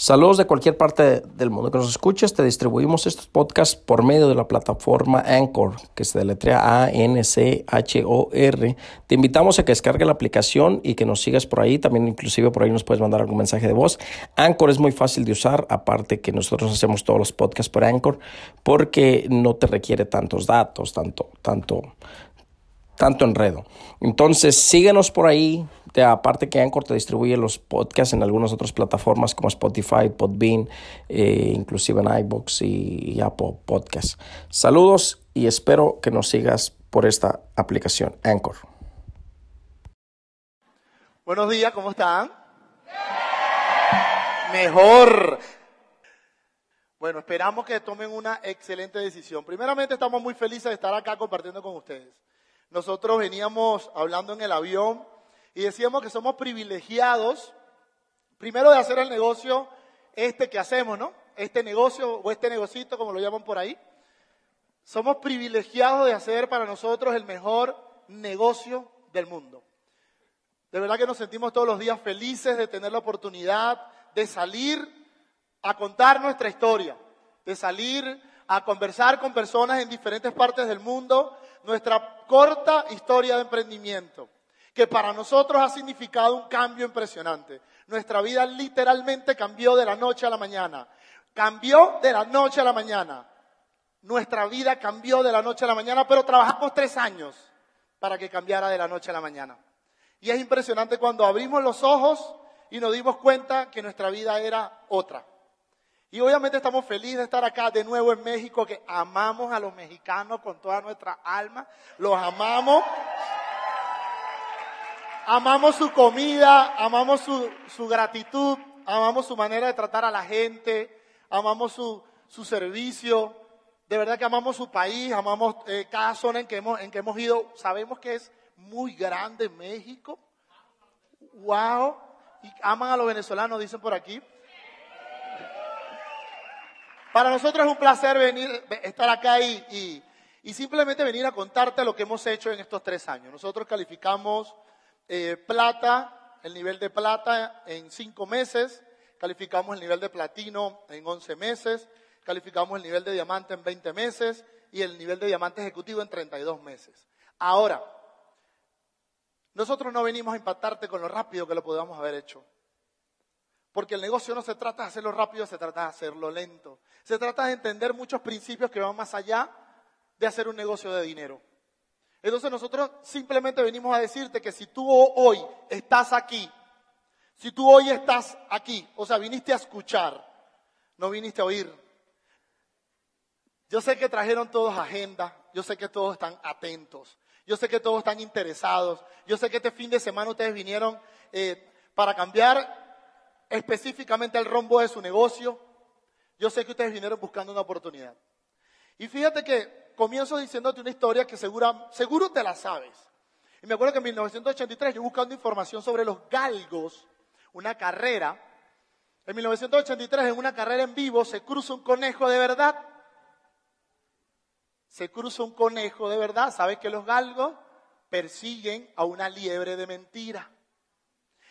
Saludos de cualquier parte del mundo que nos escuches. Te distribuimos estos podcasts por medio de la plataforma Anchor, que se deletrea A-N-C-H-O-R. Te invitamos a que descargue la aplicación y que nos sigas por ahí. También inclusive por ahí nos puedes mandar algún mensaje de voz. Anchor es muy fácil de usar, aparte que nosotros hacemos todos los podcasts por Anchor, porque no te requiere tantos datos, tanto, tanto, tanto enredo. Entonces, síguenos por ahí. Aparte que Anchor te distribuye los podcasts en algunas otras plataformas como Spotify, Podbean, eh, inclusive en y, y Apple Podcasts. Saludos y espero que nos sigas por esta aplicación, Anchor. Buenos días, ¿cómo están? Mejor. Bueno, esperamos que tomen una excelente decisión. Primeramente, estamos muy felices de estar acá compartiendo con ustedes. Nosotros veníamos hablando en el avión y decíamos que somos privilegiados, primero de hacer el negocio este que hacemos, ¿no? Este negocio o este negocito, como lo llaman por ahí. Somos privilegiados de hacer para nosotros el mejor negocio del mundo. De verdad que nos sentimos todos los días felices de tener la oportunidad de salir a contar nuestra historia, de salir a conversar con personas en diferentes partes del mundo, nuestra corta historia de emprendimiento que para nosotros ha significado un cambio impresionante. Nuestra vida literalmente cambió de la noche a la mañana. Cambió de la noche a la mañana. Nuestra vida cambió de la noche a la mañana, pero trabajamos tres años para que cambiara de la noche a la mañana. Y es impresionante cuando abrimos los ojos y nos dimos cuenta que nuestra vida era otra. Y obviamente estamos felices de estar acá de nuevo en México, que amamos a los mexicanos con toda nuestra alma. Los amamos. Amamos su comida, amamos su, su, gratitud, amamos su manera de tratar a la gente, amamos su, su servicio. De verdad que amamos su país, amamos eh, cada zona en que, hemos, en que hemos ido. Sabemos que es muy grande México. Wow. Y aman a los venezolanos, dicen por aquí. Para nosotros es un placer venir, estar acá y, y, y simplemente venir a contarte lo que hemos hecho en estos tres años. Nosotros calificamos eh, plata, el nivel de plata en cinco meses, calificamos el nivel de platino en once meses, calificamos el nivel de diamante en 20 meses y el nivel de diamante ejecutivo en 32 meses. Ahora, nosotros no venimos a impactarte con lo rápido que lo podamos haber hecho. Porque el negocio no se trata de hacerlo rápido, se trata de hacerlo lento. Se trata de entender muchos principios que van más allá de hacer un negocio de dinero. Entonces nosotros simplemente venimos a decirte que si tú hoy estás aquí, si tú hoy estás aquí, o sea, viniste a escuchar, no viniste a oír. Yo sé que trajeron todos agenda, yo sé que todos están atentos, yo sé que todos están interesados, yo sé que este fin de semana ustedes vinieron eh, para cambiar específicamente el rombo de su negocio, yo sé que ustedes vinieron buscando una oportunidad. Y fíjate que comienzo diciéndote una historia que seguro te la sabes. Y me acuerdo que en 1983 yo buscando información sobre los galgos, una carrera. En 1983 en una carrera en vivo se cruza un conejo de verdad. Se cruza un conejo de verdad. ¿Sabes que los galgos persiguen a una liebre de mentira?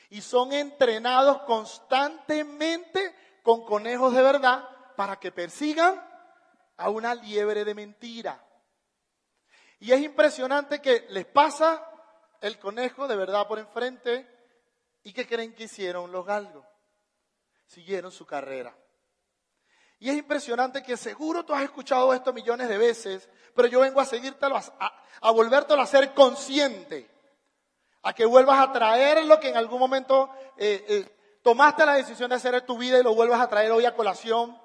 Y son entrenados constantemente con conejos de verdad para que persigan a una liebre de mentira. Y es impresionante que les pasa el conejo de verdad por enfrente y que creen que hicieron los galgos. Siguieron su carrera. Y es impresionante que seguro tú has escuchado esto millones de veces, pero yo vengo a seguírtelo, a, a volvértelo a ser consciente, a que vuelvas a traer lo que en algún momento eh, eh, tomaste la decisión de hacer en tu vida y lo vuelvas a traer hoy a colación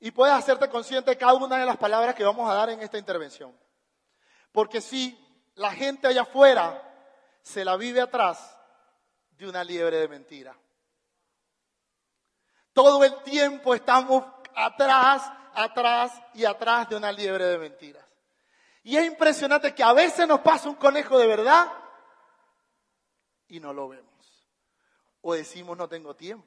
y puedes hacerte consciente de cada una de las palabras que vamos a dar en esta intervención. Porque si la gente allá afuera se la vive atrás de una liebre de mentira. Todo el tiempo estamos atrás, atrás y atrás de una liebre de mentiras. Y es impresionante que a veces nos pasa un conejo de verdad y no lo vemos. O decimos no tengo tiempo.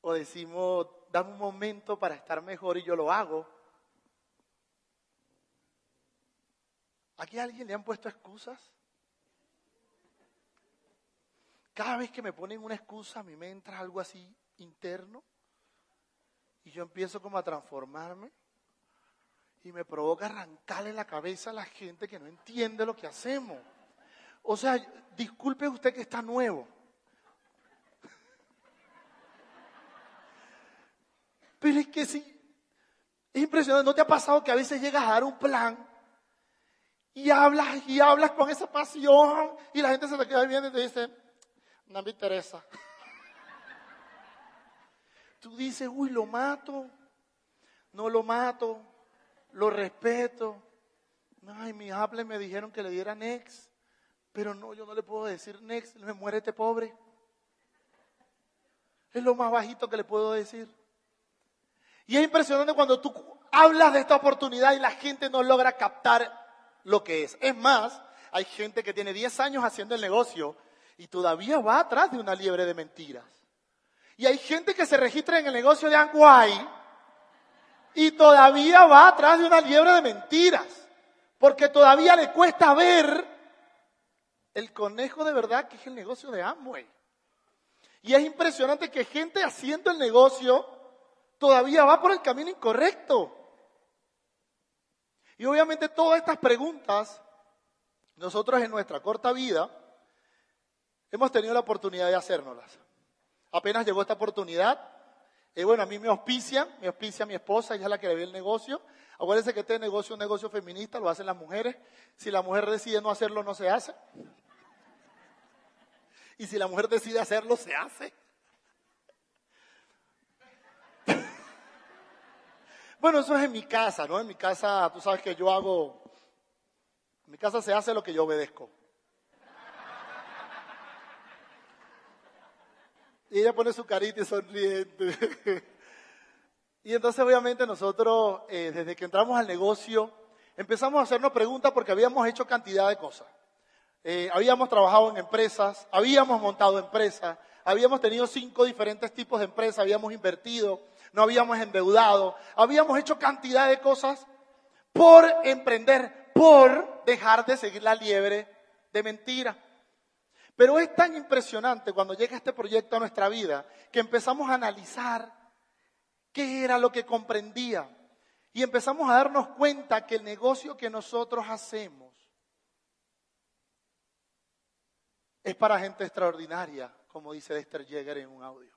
O decimos dame un momento para estar mejor y yo lo hago. ¿Aquí alguien le han puesto excusas? cada vez que me ponen una excusa, a mí me entra algo así interno y yo empiezo como a transformarme y me provoca arrancarle la cabeza a la gente que no entiende lo que hacemos. O sea, disculpe usted que está nuevo. Pero es que sí, es impresionante. ¿No te ha pasado que a veces llegas a dar un plan y hablas y hablas con esa pasión y la gente se te queda viendo y te dice, no me interesa. Tú dices, uy, lo mato, no lo mato, lo respeto. Ay, mis Apple me dijeron que le diera next, pero no, yo no le puedo decir next, me muere este pobre. Es lo más bajito que le puedo decir. Y es impresionante cuando tú hablas de esta oportunidad y la gente no logra captar lo que es. Es más, hay gente que tiene 10 años haciendo el negocio y todavía va atrás de una liebre de mentiras. Y hay gente que se registra en el negocio de Anguay y todavía va atrás de una liebre de mentiras, porque todavía le cuesta ver el conejo de verdad que es el negocio de Amway. Y es impresionante que gente haciendo el negocio todavía va por el camino incorrecto. Y obviamente todas estas preguntas, nosotros en nuestra corta vida, hemos tenido la oportunidad de hacérnoslas. Apenas llegó esta oportunidad, y bueno, a mí me auspicia, me auspicia mi esposa, ella es la que le ve el negocio. Acuérdense que este negocio es un negocio feminista, lo hacen las mujeres. Si la mujer decide no hacerlo, no se hace. Y si la mujer decide hacerlo, se hace. Bueno, eso es en mi casa, ¿no? En mi casa, tú sabes que yo hago, en mi casa se hace lo que yo obedezco. Y ella pone su carita y sonriente. y entonces obviamente nosotros, eh, desde que entramos al negocio, empezamos a hacernos preguntas porque habíamos hecho cantidad de cosas. Eh, habíamos trabajado en empresas, habíamos montado empresas, habíamos tenido cinco diferentes tipos de empresas, habíamos invertido, no habíamos endeudado, habíamos hecho cantidad de cosas por emprender, por dejar de seguir la liebre de mentira. Pero es tan impresionante cuando llega este proyecto a nuestra vida que empezamos a analizar qué era lo que comprendía y empezamos a darnos cuenta que el negocio que nosotros hacemos es para gente extraordinaria, como dice Dexter Yeager en un audio.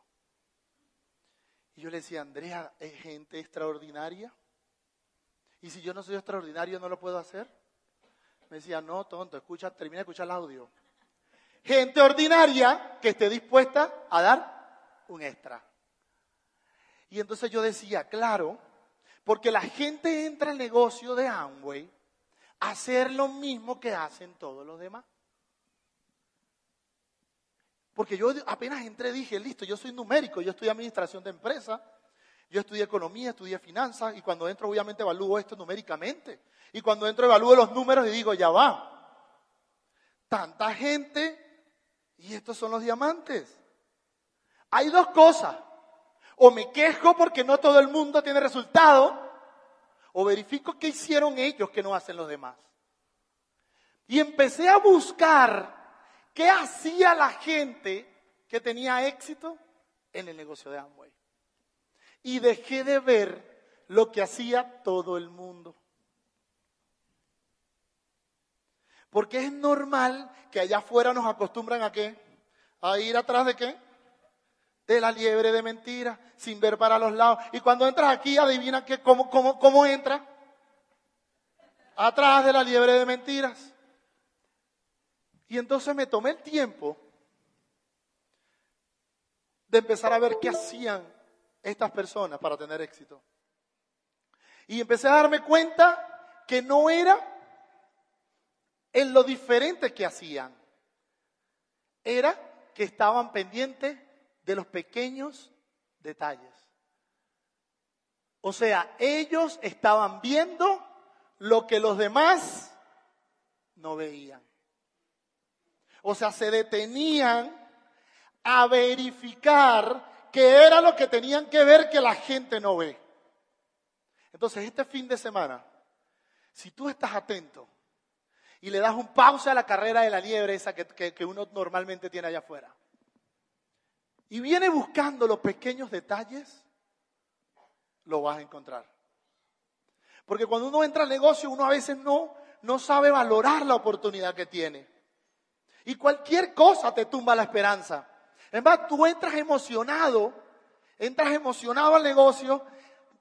Y yo le decía, Andrea, ¿es gente extraordinaria? ¿Y si yo no soy extraordinario, no lo puedo hacer? Me decía, no, tonto, escucha, termina de escuchar el audio. Gente ordinaria que esté dispuesta a dar un extra. Y entonces yo decía, claro, porque la gente entra al negocio de Amway a hacer lo mismo que hacen todos los demás. Porque yo apenas entré dije, listo, yo soy numérico, yo estudié administración de empresa, yo estudié economía, estudié finanzas y cuando entro obviamente evalúo esto numéricamente. Y cuando entro evalúo los números y digo, ya va. Tanta gente y estos son los diamantes. Hay dos cosas. O me quejo porque no todo el mundo tiene resultado, o verifico qué hicieron ellos que no hacen los demás. Y empecé a buscar ¿Qué hacía la gente que tenía éxito en el negocio de Amway? Y dejé de ver lo que hacía todo el mundo. Porque es normal que allá afuera nos acostumbran a qué? A ir atrás de qué? De la liebre de mentira, sin ver para los lados. Y cuando entras aquí, adivina qué, cómo, cómo, cómo entra. Atrás de la liebre de mentiras. Y entonces me tomé el tiempo de empezar a ver qué hacían estas personas para tener éxito. Y empecé a darme cuenta que no era en lo diferente que hacían, era que estaban pendientes de los pequeños detalles. O sea, ellos estaban viendo lo que los demás no veían. O sea, se detenían a verificar qué era lo que tenían que ver que la gente no ve. Entonces, este fin de semana, si tú estás atento y le das un pausa a la carrera de la liebre esa que, que uno normalmente tiene allá afuera, y viene buscando los pequeños detalles, lo vas a encontrar. Porque cuando uno entra al negocio, uno a veces no, no sabe valorar la oportunidad que tiene. Y cualquier cosa te tumba la esperanza. Es más, tú entras emocionado, entras emocionado al negocio.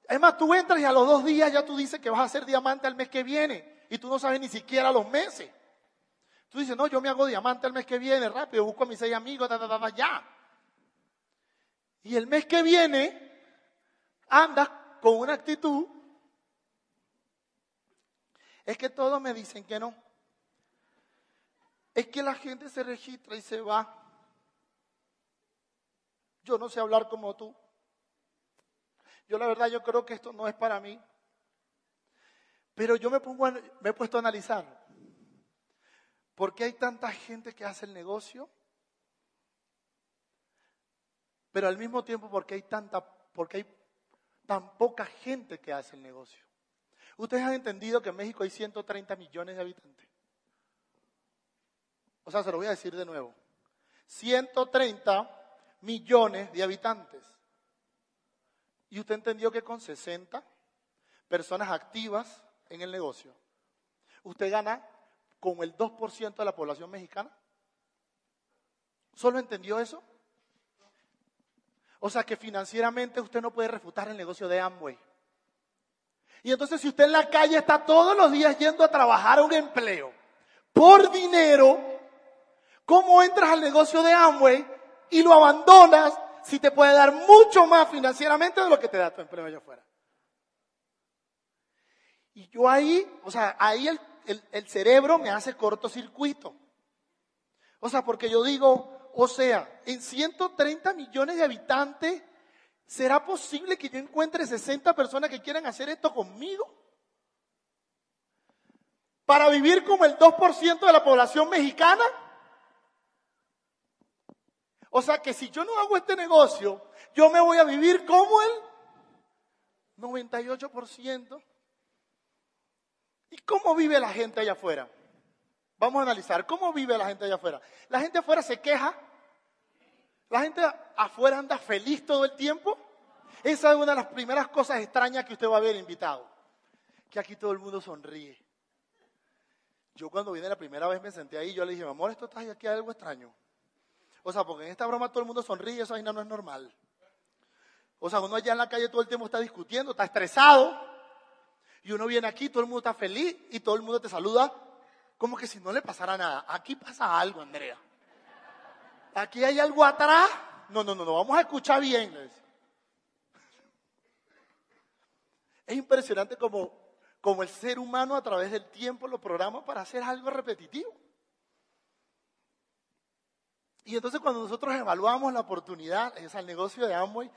Es más, tú entras y a los dos días ya tú dices que vas a ser diamante al mes que viene. Y tú no sabes ni siquiera los meses. Tú dices, no, yo me hago diamante el mes que viene, rápido, busco a mis seis amigos, ya. Y el mes que viene andas con una actitud. Es que todos me dicen que no. Es que la gente se registra y se va. Yo no sé hablar como tú. Yo la verdad yo creo que esto no es para mí. Pero yo me, pongo me he puesto a analizar. ¿Por qué hay tanta gente que hace el negocio? Pero al mismo tiempo, ¿por qué hay tanta, porque hay tan poca gente que hace el negocio? Ustedes han entendido que en México hay 130 millones de habitantes. O sea, se lo voy a decir de nuevo. 130 millones de habitantes. Y usted entendió que con 60 personas activas en el negocio, usted gana con el 2% de la población mexicana. ¿Solo entendió eso? O sea que financieramente usted no puede refutar el negocio de Amway. Y entonces si usted en la calle está todos los días yendo a trabajar a un empleo por dinero, ¿cómo entras al negocio de Amway y lo abandonas si te puede dar mucho más financieramente de lo que te da tu empleo allá afuera? Y yo ahí, o sea, ahí el, el cerebro me hace cortocircuito. O sea, porque yo digo, o sea, en 130 millones de habitantes, ¿será posible que yo encuentre 60 personas que quieran hacer esto conmigo? Para vivir como el 2% de la población mexicana. O sea que si yo no hago este negocio, yo me voy a vivir como el 98%. ¿Y cómo vive la gente allá afuera? Vamos a analizar cómo vive la gente allá afuera. La gente afuera se queja. La gente afuera anda feliz todo el tiempo. Esa es una de las primeras cosas extrañas que usted va a ver invitado. Que aquí todo el mundo sonríe. Yo cuando vine la primera vez me senté ahí, yo le dije, amor, esto está aquí algo extraño. O sea, porque en esta broma todo el mundo sonríe, eso ahí no es normal. O sea, uno allá en la calle todo el tiempo está discutiendo, está estresado. Y uno viene aquí, todo el mundo está feliz y todo el mundo te saluda como que si no le pasara nada. Aquí pasa algo, Andrea. Aquí hay algo atrás. No, no, no, no, vamos a escuchar bien. Es impresionante como, como el ser humano a través del tiempo lo programa para hacer algo repetitivo. Y entonces cuando nosotros evaluamos la oportunidad, es al negocio de Amway,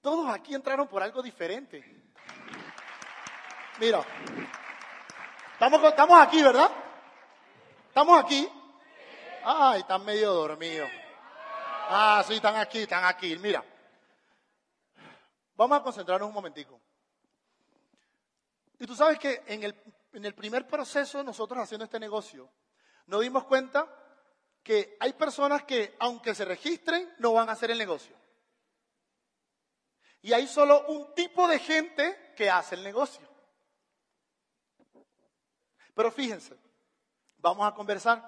todos aquí entraron por algo diferente. Mira, estamos, estamos aquí, ¿verdad? ¿Estamos aquí? Ay, están medio dormidos. Ah, sí, están aquí, están aquí. Mira, vamos a concentrarnos un momentico. Y tú sabes que en el, en el primer proceso nosotros haciendo este negocio, nos dimos cuenta que hay personas que, aunque se registren, no van a hacer el negocio. Y hay solo un tipo de gente que hace el negocio. Pero fíjense, vamos a conversar.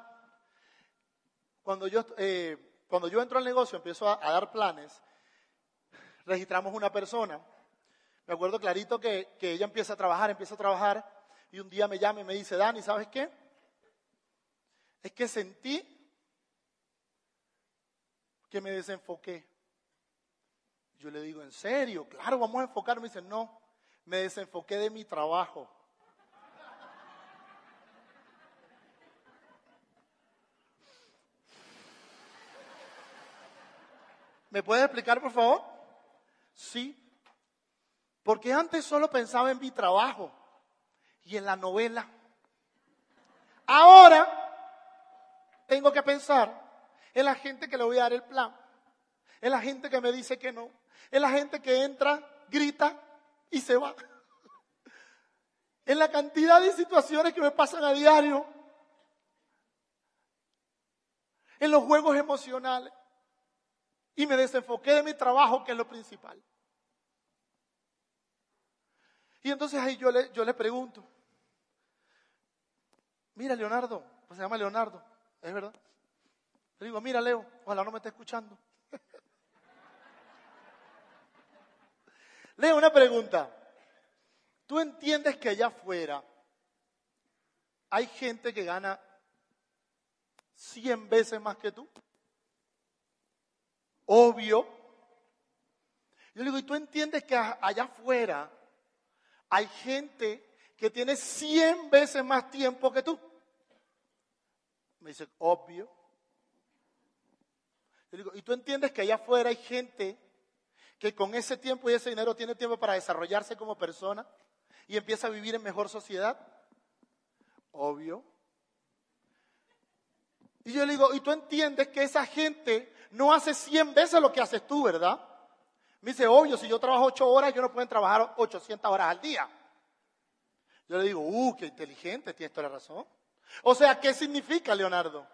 Cuando yo, eh, cuando yo entro al negocio, empiezo a, dar planes, registramos una persona. Me acuerdo clarito que, que ella empieza a trabajar, empieza a trabajar, y un día me llama y me dice, Dani, ¿sabes qué? Es que sentí que me desenfoqué. Yo le digo, ¿en serio? Claro, vamos a enfocarme. Me dice, no, me desenfoqué de mi trabajo. ¿Me puede explicar, por favor? Sí. Porque antes solo pensaba en mi trabajo y en la novela. Ahora tengo que pensar en la gente que le voy a dar el plan, en la gente que me dice que no, en la gente que entra, grita y se va. En la cantidad de situaciones que me pasan a diario, en los juegos emocionales. Y me desenfoqué de mi trabajo, que es lo principal. Y entonces ahí yo le, yo le pregunto, mira Leonardo, pues se llama Leonardo, es verdad. Le digo, mira Leo, ojalá no me esté escuchando. Leo, una pregunta. ¿Tú entiendes que allá afuera hay gente que gana 100 veces más que tú? Obvio. Yo le digo, ¿y tú entiendes que allá afuera hay gente que tiene 100 veces más tiempo que tú? Me dice, obvio. Digo, ¿y tú entiendes que allá afuera hay gente que con ese tiempo y ese dinero tiene tiempo para desarrollarse como persona y empieza a vivir en mejor sociedad? Obvio. Y yo le digo, ¿y tú entiendes que esa gente no hace 100 veces lo que haces tú, verdad? Me dice, obvio, si yo trabajo 8 horas, yo no pueden trabajar 800 horas al día. Yo le digo, uh, qué inteligente, tienes toda la razón. O sea, ¿qué significa, Leonardo?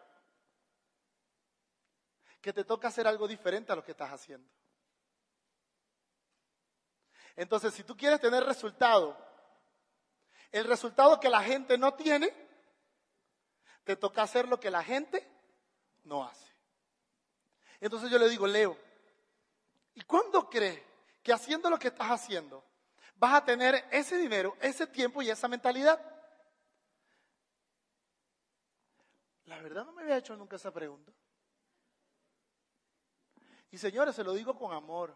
Que te toca hacer algo diferente a lo que estás haciendo. Entonces, si tú quieres tener resultado, el resultado que la gente no tiene, te toca hacer lo que la gente no hace. Entonces yo le digo, Leo, ¿y cuándo crees que haciendo lo que estás haciendo vas a tener ese dinero, ese tiempo y esa mentalidad? La verdad no me había hecho nunca esa pregunta. Y señores, se lo digo con amor.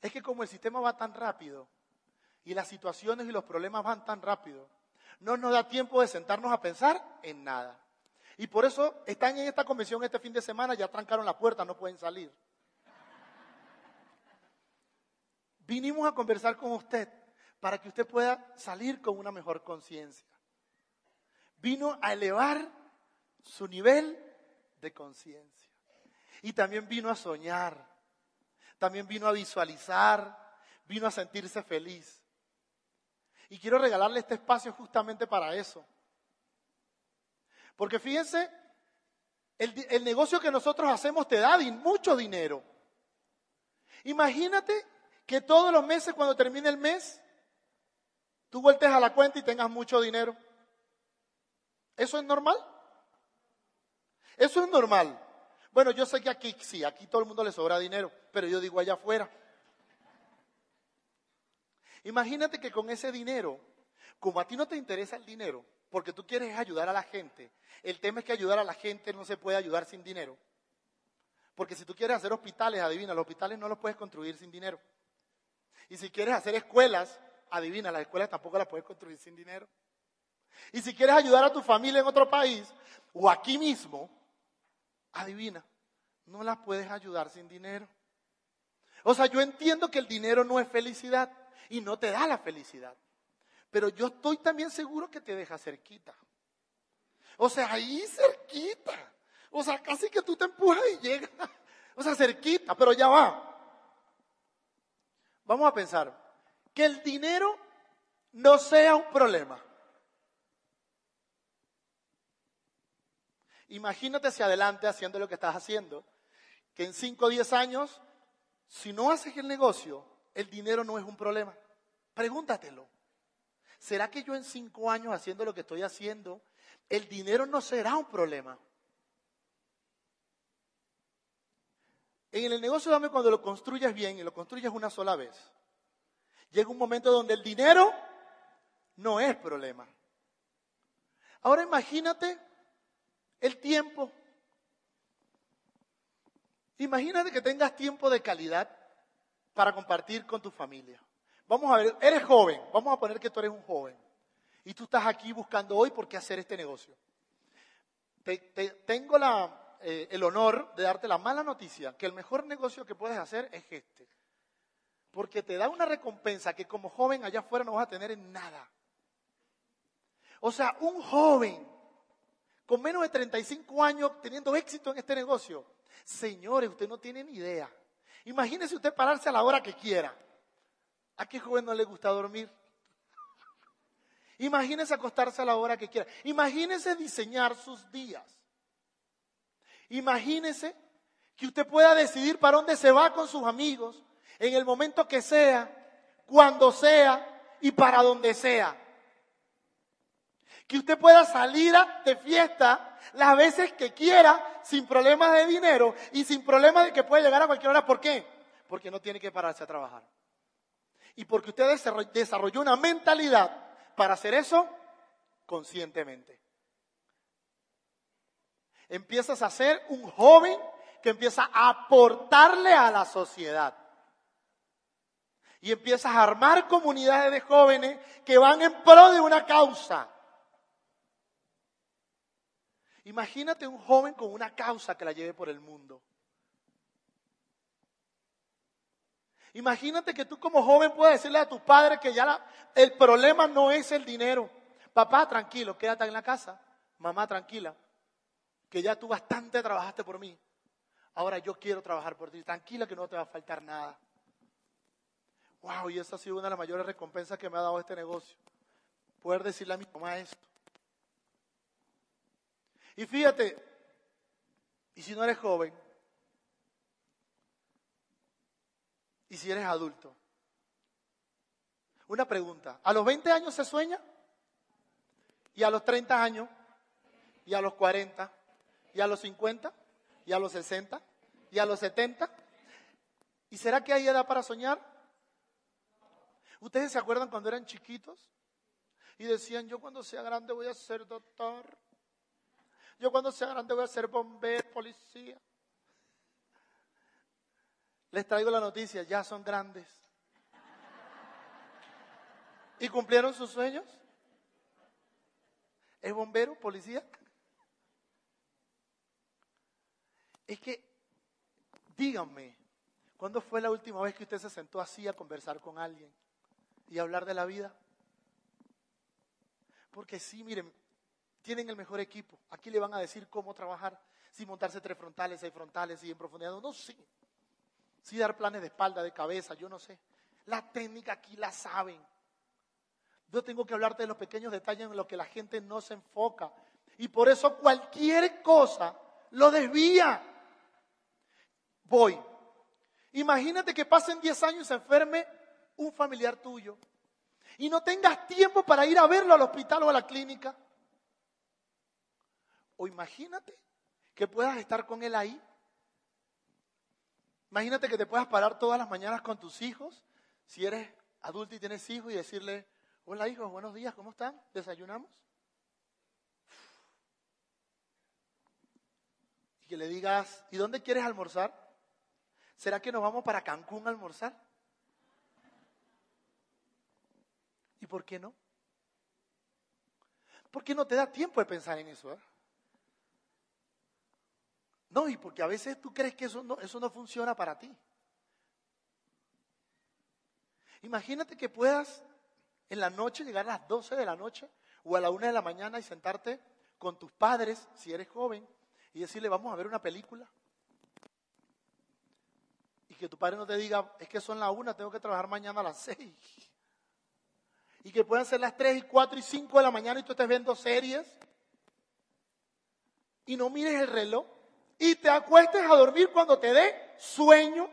Es que como el sistema va tan rápido y las situaciones y los problemas van tan rápido, no nos da tiempo de sentarnos a pensar en nada. Y por eso están en esta convención este fin de semana, ya trancaron la puerta, no pueden salir. Vinimos a conversar con usted para que usted pueda salir con una mejor conciencia. Vino a elevar su nivel de conciencia. Y también vino a soñar, también vino a visualizar, vino a sentirse feliz. Y quiero regalarle este espacio justamente para eso. Porque fíjense, el, negocio que nosotros hacemos te da mucho dinero. Imagínate que todos los meses, cuando termine el mes, tú vueltes a la cuenta y tengas mucho dinero. ¿Eso es normal? Eso es normal. Bueno, yo sé que aquí sí, aquí todo el mundo le sobra dinero, pero yo digo allá afuera. Imagínate que con ese dinero, como a ti no te interesa el dinero, porque tú quieres ayudar a la gente. El tema es que ayudar a la gente no se puede ayudar sin dinero. Porque si tú quieres hacer hospitales, adivina, los hospitales no los puedes construir sin dinero. Y si quieres hacer escuelas, adivina, las escuelas tampoco las puedes construir sin dinero. Y si quieres ayudar a tu familia en otro país o aquí mismo, adivina, no las puedes ayudar sin dinero. O sea, yo entiendo que el dinero no es felicidad y no te da la felicidad. Pero yo estoy también seguro que te deja cerquita. O sea, ahí cerquita. O sea, casi que tú te empujas y llegas. O sea, cerquita, pero ya va. Vamos a pensar, que el dinero no sea un problema. Imagínate hacia adelante haciendo lo que estás haciendo, que en 5 o 10 años, si no haces el negocio, el dinero no es un problema. Pregúntatelo. ¿será que yo en cinco años haciendo lo que estoy haciendo, el dinero no será un problema? En el negocio dame cuando lo construyes bien y lo construyes una sola vez. Llega un momento donde el dinero no es problema. Ahora imagínate el tiempo. Imagínate que tengas tiempo de calidad para compartir con tu familia. Vamos a ver, eres joven, vamos a poner que tú eres un joven. Y tú estás aquí buscando hoy por qué hacer este negocio. tengo eh, el honor de darte la mala noticia, que el mejor negocio que puedes hacer es este. Porque te da una recompensa que como joven allá afuera no vas a tener en nada. O sea, un joven con menos de 35 años teniendo éxito en este negocio. Señores, usted no tiene ni idea. Imagínese usted pararse a la hora que quiera. ¿A qué joven no le gusta dormir? Imagínese acostarse a la hora que quiera. Imagínese diseñar sus días. Imagínese Que usted pueda decidir para dónde se va con sus amigos, en el momento que sea, cuando sea y para donde sea. Que usted pueda salir de fiesta las veces que quiera, sin problemas de dinero y sin problemas de que puede llegar a cualquier hora. ¿Por qué? Porque no tiene que pararse a trabajar. Y porque usted desarrolló una mentalidad para hacer eso conscientemente. Empiezas a ser un joven que empieza a aportarle a la sociedad. Y empiezas a armar comunidades de jóvenes que van en pro de una causa. Imagínate un joven con una causa que la lleve por el mundo. Imagínate que tú como joven puedas decirle a tus padres que ya el problema no es el dinero. Papá, tranquilo, quédate en la casa. Mamá, tranquila, que ya tú bastante trabajaste por mí. Ahora yo quiero trabajar por ti. Tranquila que no te va a faltar nada. Wow, y esa ha sido una de las mayores recompensas que me ha dado este negocio. Poder decirle a mi mamá esto. Y fíjate, y si no eres joven, y si eres adulto, una pregunta, ¿a los 20 años se sueña? ¿Y a los 30 años? ¿Y a los 40? ¿Y a los 50? ¿Y a los 60? ¿Y a los 70? ¿Y será que hay edad para soñar? ¿Ustedes se acuerdan cuando eran chiquitos? Y decían, yo cuando sea grande voy a ser doctor. Yo cuando sea grande voy a ser bombero, policía. Les traigo la noticia, ya son grandes. ¿Y cumplieron sus sueños? ¿Es bombero, policía? Es que, díganme, ¿cuándo fue la última vez que usted se sentó así a conversar con alguien y hablar de la vida? Porque sí, miren, tienen el mejor equipo. Aquí le van a decir cómo trabajar, si montarse tres frontales, seis frontales y en profundidad. No, sé. Si dar planes de espalda, de cabeza, yo no sé. La técnica aquí la saben. Yo tengo que hablarte de los pequeños detalles en los que la gente no se enfoca. Y por eso cualquier cosa lo desvía. Voy. Imagínate que pasen 10 años y se enferme un familiar tuyo. Y no tengas tiempo para ir a verlo al hospital o a la clínica. O imagínate que puedas estar con él ahí. Imagínate que te puedas parar todas las mañanas con tus hijos, si eres adulto y tienes hijos, y decirle, hola hijos, buenos días, ¿cómo están? ¿Desayunamos? Y que le digas, ¿y dónde quieres almorzar? ¿Será que nos vamos para Cancún a almorzar? ¿Y por qué no? ¿Por qué no te da tiempo de pensar en eso? Eh? No, y porque a veces tú crees que eso no, eso no funciona para ti. Imagínate que puedas en la noche llegar a las 12 de la noche o a la 1 de la mañana y sentarte con tus padres, si eres joven, y decirle, vamos a ver una película. Y que tu padre no te diga, es que son las 1, tengo que trabajar mañana a las 6. Y que puedan ser las 3 y 4 y 5 de la mañana y tú estés viendo series. Y no mires el reloj y te acuestes a dormir cuando te dé sueño.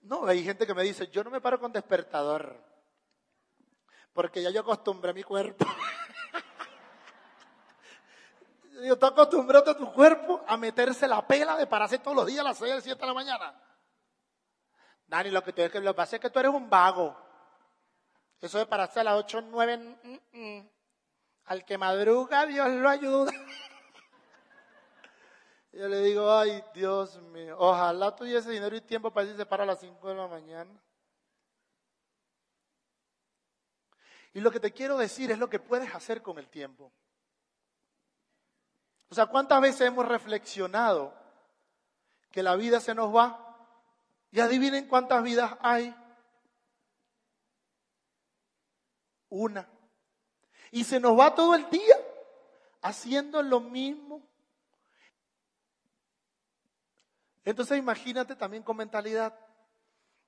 No, hay gente que me dice, yo no me paro con despertador, porque ya yo acostumbré a mi cuerpo. yo estoy acostumbrado a tu cuerpo a meterse la pela de pararse todos los días a las 6 o 7 de la mañana. Dani, lo que, te, lo que pasa es que tú eres un vago. Eso de pararse a las 8 o 9, al que madruga, Dios lo ayuda. Yo le digo, ay Dios mío, ojalá tuviese dinero y tiempo para irse para las 5 de la mañana. Y lo que te quiero decir es lo que puedes hacer con el tiempo. O sea, ¿cuántas veces hemos reflexionado que la vida se nos va? Y adivinen cuántas vidas hay. Una. Y se nos va todo el día haciendo lo mismo Entonces imagínate también con mentalidad.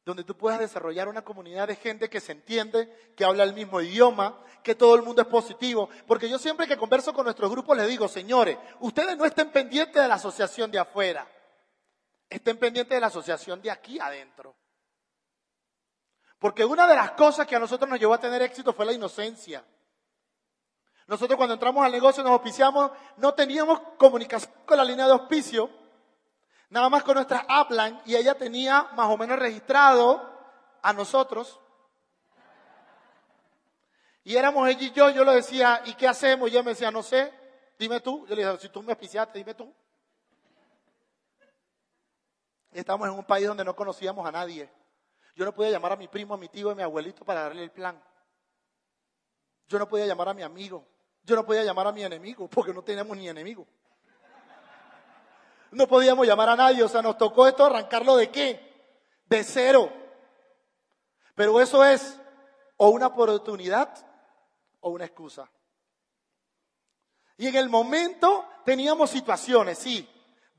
donde tú puedas desarrollar una comunidad de gente que se entiende, que habla el mismo idioma, que todo el mundo es positivo. Porque yo siempre que converso con nuestros grupos les digo, señores, ustedes no estén pendientes de la asociación de afuera, estén pendientes de la asociación de aquí adentro. Porque una de las cosas que a nosotros nos llevó a tener éxito fue la inocencia. Nosotros cuando entramos al negocio nos auspiciamos, no teníamos comunicación con la línea de auspicio, nada más con nuestra upline y ella tenía más o menos registrado a nosotros. Y éramos ella y yo, yo le decía, ¿y qué hacemos? Y ella me decía, no sé, dime tú. Yo le dije, si tú me auspiciaste, dime tú. Y estamos en un país donde no conocíamos a nadie. Yo no podía llamar a mi primo, a mi tío, a mi abuelito para darle el plan. Yo no podía llamar a mi amigo. Yo no podía llamar a mi enemigo porque no teníamos ni enemigo. No podíamos llamar a nadie, o sea, nos tocó esto arrancarlo de qué? De cero. Pero eso es o una oportunidad o una excusa. Y en el momento teníamos situaciones, sí,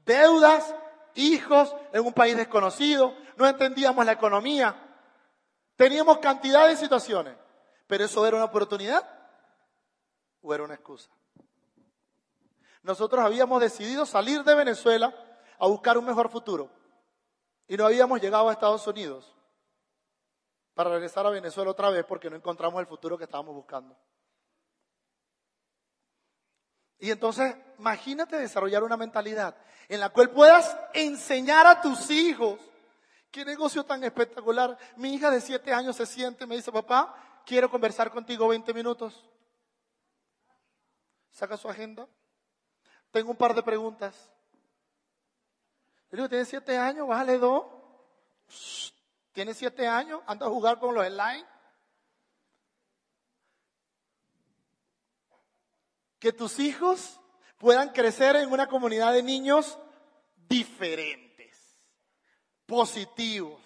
deudas, hijos en un país desconocido, no entendíamos la economía, teníamos cantidad de situaciones, pero eso era una oportunidad o era una excusa. Nosotros habíamos decidido salir de Venezuela a buscar un mejor futuro y no habíamos llegado a Estados Unidos para regresar a Venezuela otra vez porque no encontramos el futuro que estábamos buscando. Y entonces, imagínate desarrollar una mentalidad en la cual puedas enseñar a tus hijos. Qué negocio tan espectacular. Mi hija de siete años se siente y me dice, papá, quiero conversar contigo 20 minutos saca su agenda. Tengo un par de preguntas. Le digo, ¿tienes siete años? Bájale dos. ¿Tienes siete años? ¿Anda a jugar con los slime? Que tus hijos puedan crecer en una comunidad de niños diferentes, positivos.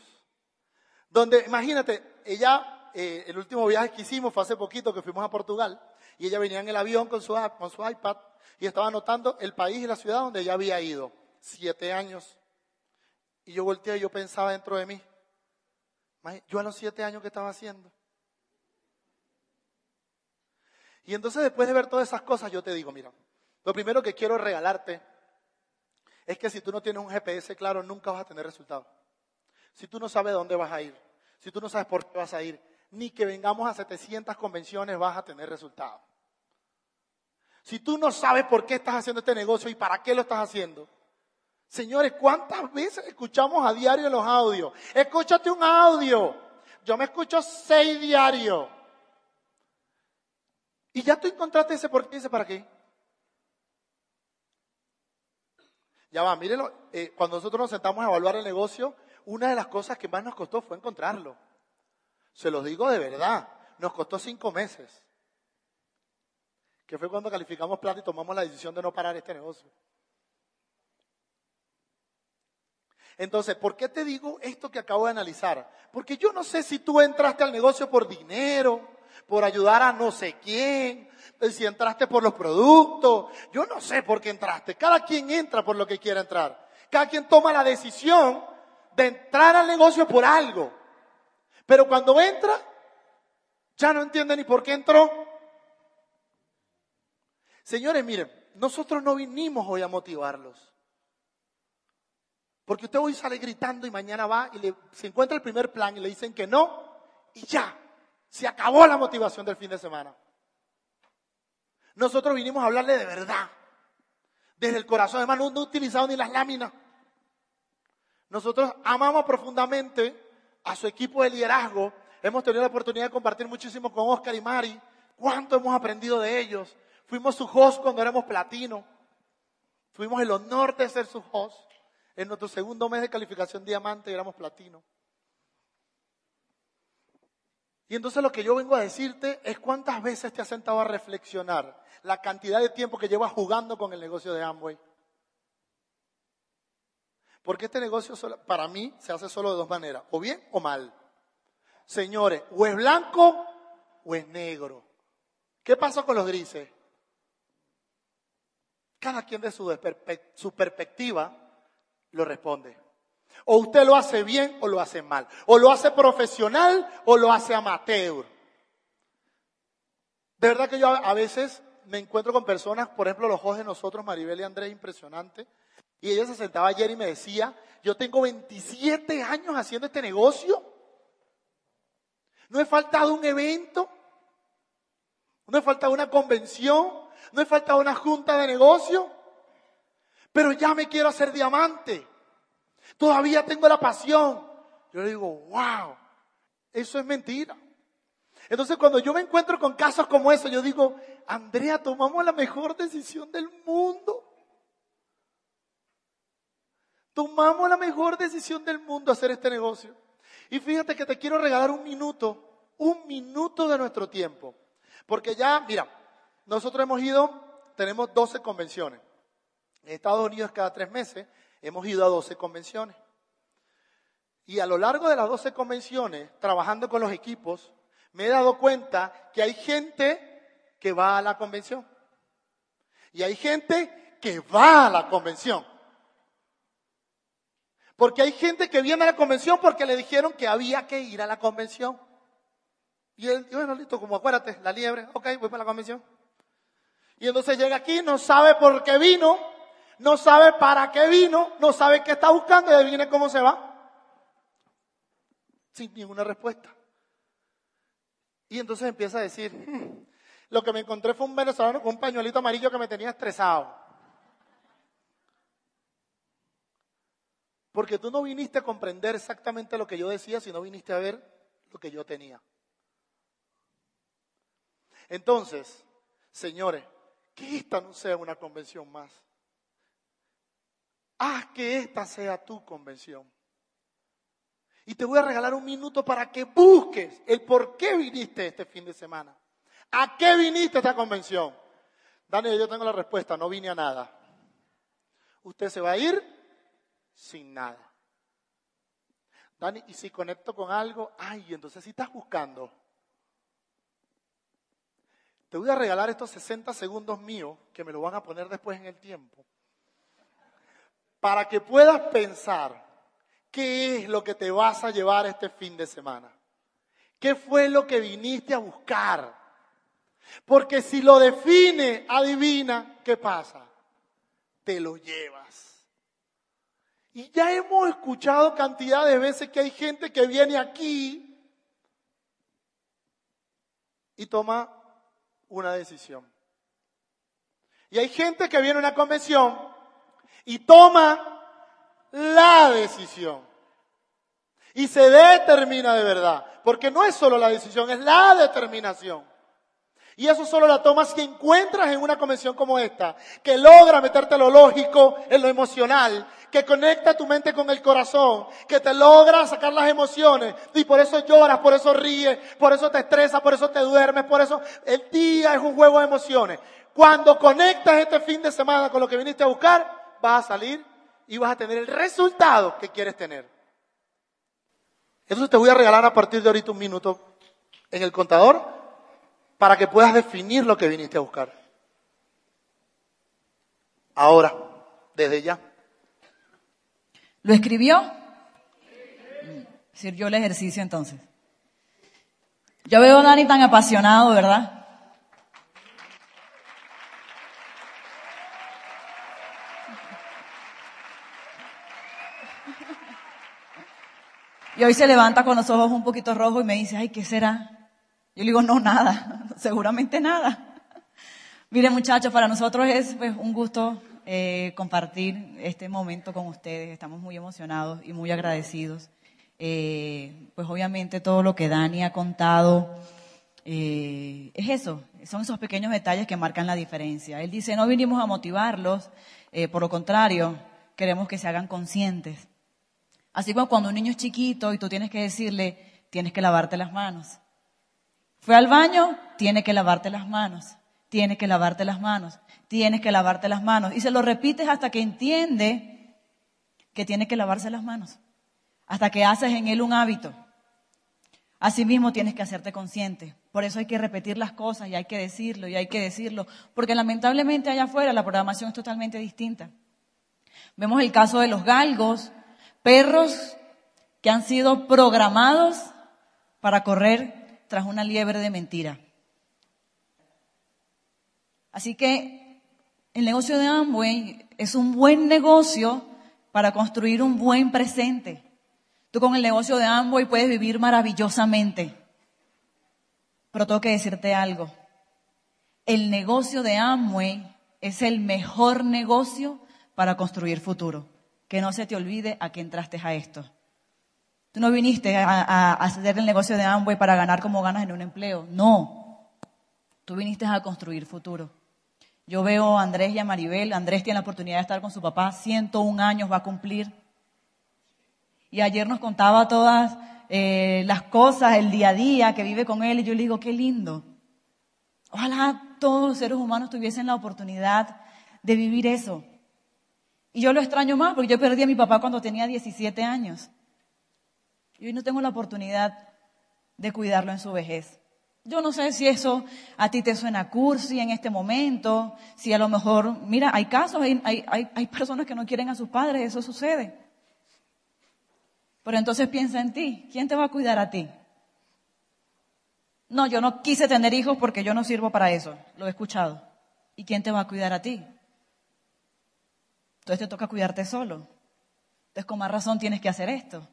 Donde, imagínate, ella, eh, el último viaje que hicimos fue hace poquito que fuimos a Portugal y ella venía en el avión con su, con su iPad y estaba anotando el país y la ciudad donde ella había ido. Siete años. Y yo volteé y yo pensaba dentro de mí, yo a los siete años, ¿qué estaba haciendo? Y entonces después de ver todas esas cosas, yo te digo, mira, lo primero que quiero regalarte es que si tú no tienes un GPS claro, nunca vas a tener resultados. Si tú no sabes dónde vas a ir, si tú no sabes por qué vas a ir, ni que vengamos a 700 convenciones vas a tener resultados. Si tú no sabes por qué estás haciendo este negocio y para qué lo estás haciendo. Señores, ¿cuántas veces escuchamos a diario los audios? Escúchate un audio. Yo me escucho seis diarios. Y ya tú encontraste ese por qué, ese para qué. Ya va, mírenlo, eh, cuando nosotros nos sentamos a evaluar el negocio, una de las cosas que más nos costó fue encontrarlo. Se los digo de verdad, nos costó cinco meses que fue cuando calificamos plata y tomamos la decisión de no parar este negocio. Entonces, ¿por qué te digo esto que acabo de analizar? Porque yo no sé si tú entraste al negocio por dinero, por ayudar a no sé quién, si entraste por los productos, yo no sé por qué entraste. Cada quien entra por lo que quiera entrar. Cada quien toma la decisión de entrar al negocio por algo. Pero cuando entra, ya no entiende ni por qué entró, Señores, miren, nosotros no vinimos hoy a motivarlos. Porque usted hoy sale gritando y mañana va y se encuentra el primer plan y le dicen que no y ya, se acabó la motivación del fin de semana. Nosotros vinimos a hablarle de verdad, desde el corazón, además no, no utilizado ni las láminas. Nosotros amamos profundamente a su equipo de liderazgo. Hemos tenido la oportunidad de compartir muchísimo con Oscar y Mari. ¿Cuánto hemos aprendido de ellos? Fuimos su host cuando éramos platino. Tuvimos el honor de ser su host. En nuestro segundo mes de calificación diamante éramos platino. Y entonces lo que yo vengo a decirte es cuántas veces te has sentado a reflexionar la cantidad de tiempo que llevas jugando con el negocio de Amway. Porque este negocio para mí se hace solo de dos maneras, o bien o mal. Señores, o es blanco o es negro. ¿Qué pasa con los grises? Cada quien de su, perspectiva lo responde. O usted lo hace bien o lo hace mal. O lo hace profesional o lo hace amateur. De verdad que yo a veces me encuentro con personas, por ejemplo, los ojos de nosotros, Maribel y Andrés, impresionante. Y ella se sentaba ayer y me decía, yo tengo 27 años haciendo este negocio. No he faltado un evento. No he faltado una convención. No he faltado una junta de negocio. Pero ya me quiero hacer diamante. Todavía tengo la pasión. Yo le digo, wow, eso es mentira. Entonces cuando yo me encuentro con casos como eso, yo digo, Andrea, tomamos la mejor decisión del mundo. Tomamos la mejor decisión del mundo hacer este negocio. Y fíjate que te quiero regalar un minuto, un minuto de nuestro tiempo. Porque ya, mira, nosotros hemos ido, tenemos 12 convenciones. En Estados Unidos cada tres meses hemos ido a 12 convenciones. Y a lo largo de las 12 convenciones, trabajando con los equipos, me he dado cuenta que hay gente que va a la convención. Y hay gente que va a la convención. Porque hay gente que viene a la convención porque le dijeron que había que ir a la convención. Y él, bueno, listo, como acuérdate, la liebre, ok, voy para la convención. Y entonces llega aquí, no sabe por qué vino, no sabe para qué vino, no sabe qué está buscando y adivine cómo se va. Sin ninguna respuesta. Y entonces empieza a decir, hmm, lo que me encontré fue un venezolano con un pañuelito amarillo que me tenía estresado. Porque tú no viniste a comprender exactamente lo que yo decía, sino viniste a ver lo que yo tenía. Entonces, señores, que esta no sea una convención más. Haz que esta sea tu convención. Y te voy a regalar un minuto para que busques el por qué viniste este fin de semana. ¿A qué viniste a esta convención? Daniel, yo tengo la respuesta, no vine a nada. Usted se va a ir sin nada. Dani, y si conecto con algo, ay, entonces si estás buscando. Te voy a regalar estos 60 segundos míos, que me lo van a poner después en el tiempo, para que puedas pensar ¿Qué es lo que te vas a llevar este fin de semana? ¿Qué fue lo que viniste a buscar? Porque si lo define, adivina, ¿qué pasa? Te lo llevas. Y ya hemos escuchado cantidad de veces que hay gente que viene aquí y toma una decisión. Y hay gente que viene a una convención y toma la decisión. Y se determina de verdad. Porque no es solo la decisión, es la determinación. Y eso solo la tomas si encuentras en una convención como esta, que logra meterte lo lógico en lo emocional, que conecta tu mente con el corazón, que te logra sacar las emociones. Y por eso lloras, por eso ríes, por eso te estresas, por eso te duermes, por eso el día es un juego de emociones. Cuando conectas este fin de semana con lo que viniste a buscar, vas a salir y vas a tener el resultado que quieres tener. Entonces te voy a regalar a partir de ahorita un minuto en el contador para que puedas definir lo que viniste a buscar. Ahora, desde ya. ¿Lo escribió? Sirvió el ejercicio entonces. Yo veo a Dani tan apasionado, ¿verdad? Y hoy se levanta con los ojos un poquito rojos y me dice, ay, ¿qué será? Yo le digo, no, nada, seguramente nada. Mire muchachos, para nosotros es pues, un gusto eh, compartir este momento con ustedes. Estamos muy emocionados y muy agradecidos. Eh, pues obviamente todo lo que Dani ha contado eh, es eso, son esos pequeños detalles que marcan la diferencia. Él dice, no vinimos a motivarlos, por lo contrario, queremos que se hagan conscientes Así como cuando un niño es chiquito y tú tienes que decirle, tienes que lavarte las manos. Fue al baño, tiene que lavarte las manos. Tienes que lavarte las manos. Tienes que lavarte las manos. Y se lo repites hasta que entiende que tiene que lavarse las manos. Hasta que haces en él un hábito. Asimismo tienes que hacerte consciente. Por eso hay que repetir las cosas y hay que decirlo y hay que decirlo. Porque lamentablemente allá afuera la programación es totalmente distinta. Vemos el caso de los galgos, perros que han sido programados para correr tras una liebre de mentira. Así que el negocio de Amway es un buen negocio para construir un buen presente. Tú con el negocio de Amway puedes vivir maravillosamente. Pero tengo que decirte algo. El negocio de Amway es el mejor negocio para construir futuro. Que no se te olvide a qué entraste a esto. Tú no viniste a, hacer el negocio de Amway para ganar como ganas en un empleo. No. Tú viniste a construir futuro. Yo veo a Andrés y a Maribel. Andrés tiene la oportunidad de estar con su papá. 101 años va a cumplir. Y ayer nos contaba todas eh, las cosas, el día a día que vive con él. Y yo le digo, qué lindo. Ojalá todos los seres humanos tuviesen la oportunidad de vivir eso. Y yo lo extraño más porque yo perdí a mi papá cuando tenía 17 años. Y hoy no tengo la oportunidad de cuidarlo en su vejez. Yo no sé si eso a ti te suena cursi en este momento, si a lo mejor, mira, hay casos, hay, hay, personas que no quieren a sus padres, eso sucede. Pero entonces piensa en ti, ¿quién te va a cuidar a ti? No, yo no quise tener hijos porque yo no sirvo para eso, lo he escuchado. ¿Y quién te va a cuidar a ti? Entonces te toca cuidarte solo. Entonces con más razón tienes que hacer esto,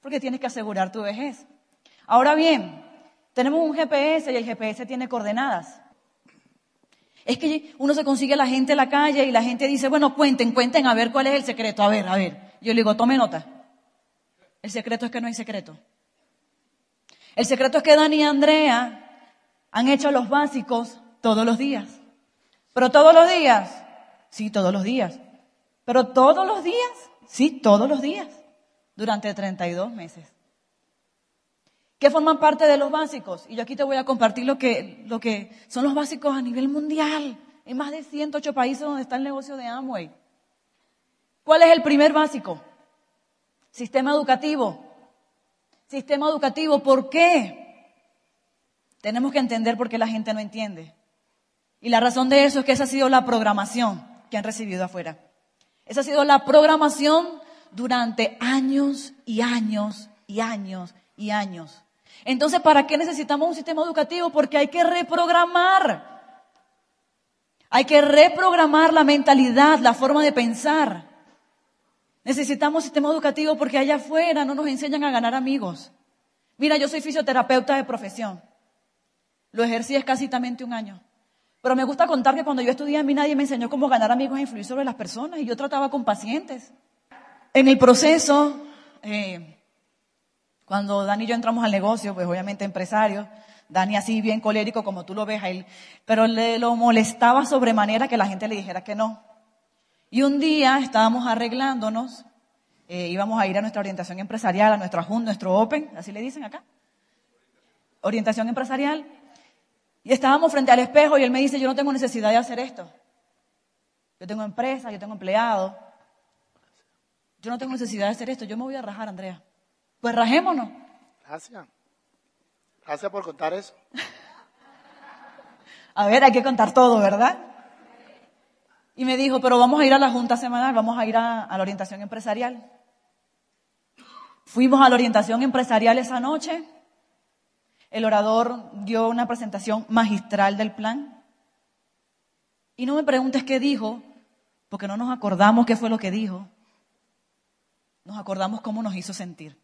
porque tienes que asegurar tu vejez. Ahora bien, tenemos un GPS y el GPS tiene coordenadas. Es que uno se consigue a la gente en la calle y la gente dice, bueno, cuenten, cuenten a ver cuál es el secreto. A ver, a ver. Yo le digo, tome nota. El secreto es que no hay secreto. El secreto es que Dani y Andrea han hecho los básicos todos los días. Pero todos los días, sí, todos los días. Pero todos los días, sí, todos los días, durante 32 meses. ¿Qué forman parte de los básicos? Y yo aquí te voy a compartir lo que, lo que son los básicos a nivel mundial. En más de 108 países donde está el negocio de Amway. ¿Cuál es el primer básico? Sistema educativo. Sistema educativo, ¿por qué? Tenemos que entender por qué la gente no entiende. Y la razón de eso es que esa ha sido la programación que han recibido afuera. Esa ha sido la programación durante años y años y años y años. Entonces, ¿para qué necesitamos un sistema educativo? Porque hay que reprogramar. Hay que reprogramar la mentalidad, la forma de pensar. Necesitamos sistema educativo porque allá afuera no nos enseñan a ganar amigos. Mira, yo soy fisioterapeuta de profesión. Lo ejercí escasitamente un año. Pero me gusta contar que cuando yo estudié a mí nadie me enseñó cómo ganar amigos e influir sobre las personas y yo trataba con pacientes. En el proceso, eh, cuando Dani y yo entramos al negocio, pues obviamente empresario, Dani así bien colérico como tú lo ves a él, pero le lo molestaba sobremanera que la gente le dijera que no. Y un día estábamos arreglándonos, eh, íbamos a ir a nuestra orientación empresarial, a nuestro ajun, nuestro open, así le dicen acá, orientación empresarial, y estábamos frente al espejo y él me dice, yo no tengo necesidad de hacer esto. Yo tengo empresa, yo tengo empleado. Yo no tengo necesidad de hacer esto, yo me voy a rajar, Andrea. Pues rajémonos. Gracias. Gracias por contar eso. a ver, hay que contar todo, ¿verdad? Y me dijo, pero vamos a ir a la junta semanal, vamos a ir a, a la orientación empresarial. Fuimos a la orientación empresarial esa noche. El orador dio una presentación magistral del plan. Y no me preguntes qué dijo, porque no nos acordamos qué fue lo que dijo. Nos acordamos cómo nos hizo sentir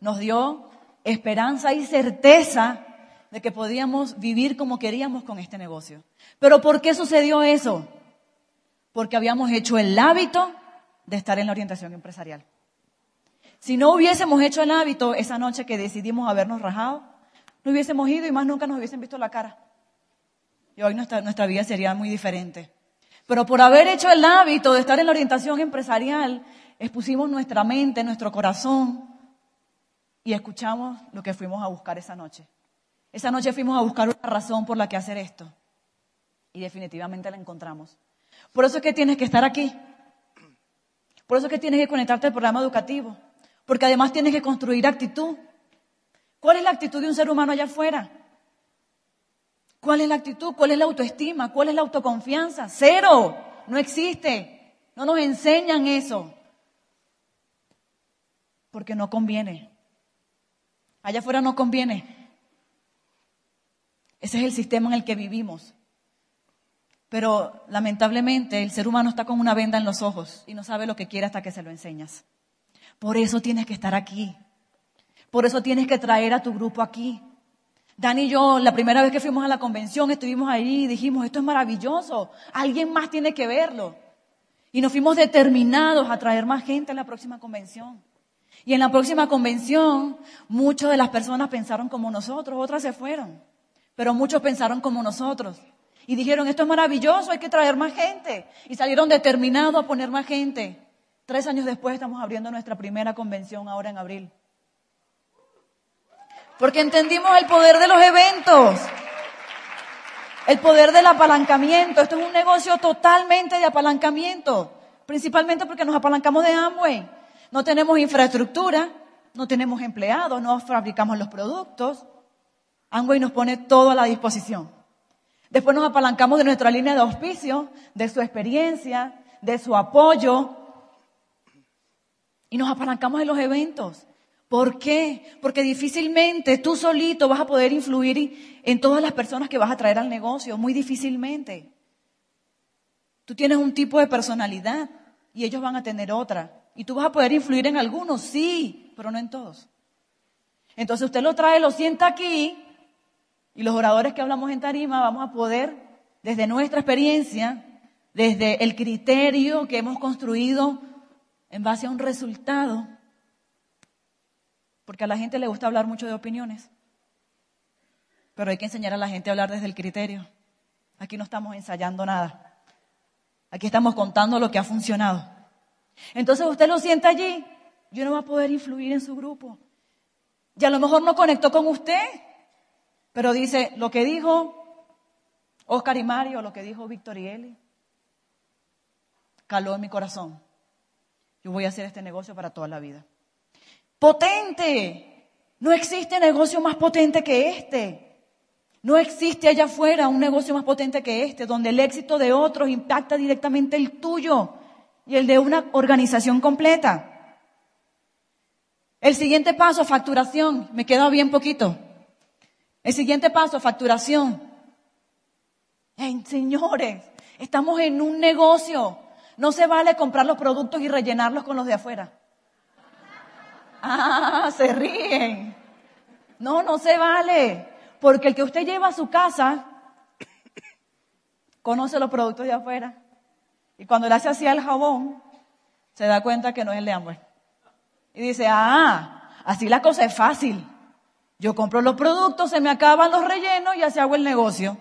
nos dio esperanza y certeza de que podíamos vivir como queríamos con este negocio. Pero ¿por qué sucedió eso? Porque habíamos hecho el hábito de estar en la orientación empresarial. Si no hubiésemos hecho el hábito esa noche que decidimos habernos rajado, no hubiésemos ido y más nunca nos hubiesen visto la cara. Y hoy nuestra, nuestra vida sería muy diferente. Pero por haber hecho el hábito de estar en la orientación empresarial, expusimos nuestra mente, nuestro corazón y escuchamos lo que fuimos a buscar esa noche. Esa noche fuimos a buscar una razón por la que hacer esto. Y definitivamente la encontramos. Por eso es que tienes que estar aquí. Por eso es que tienes que conectarte al programa educativo. Porque además tienes que construir actitud. ¿Cuál es la actitud de un ser humano allá afuera? ¿Cuál es la actitud? ¿Cuál es la autoestima? ¿Cuál es la autoconfianza? Cero. No existe. No nos enseñan eso. Porque no conviene. Allá afuera no conviene. Ese es el sistema en el que vivimos. Pero lamentablemente el ser humano está con una venda en los ojos y no sabe lo que quiere hasta que se lo enseñas. Por eso tienes que estar aquí. Por eso tienes que traer a tu grupo aquí. Dani y yo, la primera vez que fuimos a la convención, estuvimos ahí y dijimos, esto es maravilloso, alguien más tiene que verlo. Y nos fuimos determinados a traer más gente a la próxima convención. Y en la próxima convención, muchas de las personas pensaron como nosotros, otras se fueron, pero muchos pensaron como nosotros. Y dijeron, esto es maravilloso, hay que traer más gente. Y salieron determinados a poner más gente. Tres años después estamos abriendo nuestra primera convención ahora en abril. Porque entendimos el poder de los eventos, el poder del apalancamiento. Esto es un negocio totalmente de apalancamiento, principalmente porque nos apalancamos de Amway. No tenemos infraestructura, no tenemos empleados, no fabricamos los productos. Amway nos pone todo a la disposición. Después nos apalancamos de nuestra línea de auspicio, de su experiencia, de su apoyo. Y nos apalancamos en los eventos. ¿Por qué? Porque difícilmente tú solito vas a poder influir en todas las personas que vas a traer al negocio, muy difícilmente. Tú tienes un tipo de personalidad y ellos van a tener otra. Y tú vas a poder influir en algunos, sí, pero no en todos. Entonces usted lo trae, lo sienta aquí y los oradores que hablamos en tarima vamos a poder, desde nuestra experiencia, desde el criterio que hemos construido en base a un resultado, porque a la gente le gusta hablar mucho de opiniones. Pero hay que enseñar a la gente a hablar desde el criterio. Aquí no estamos ensayando nada. Aquí estamos contando lo que ha funcionado. Entonces usted lo siente allí, yo no va a poder influir en su grupo. Y a lo mejor no conectó con usted, pero dice lo que dijo Oscar y Mario, lo que dijo Víctor y Eli, caló en mi corazón. Yo voy a hacer este negocio para toda la vida potente. No existe negocio más potente que este. No existe allá afuera un negocio más potente que este, donde el éxito de otros impacta directamente el tuyo y el de una organización completa. El siguiente paso, facturación. Me queda bien poquito. El siguiente paso, facturación. señores, estamos en un negocio. No se vale comprar los productos y rellenarlos con los de afuera. Ah, se ríen. No, no se vale. Porque el que usted lleva a su casa conoce los productos de afuera. Y cuando le hace así al jabón, se da cuenta que no es el de Amway. Y dice, ah, así la cosa es fácil. Yo compro los productos, se me acaban los rellenos y así hago el negocio.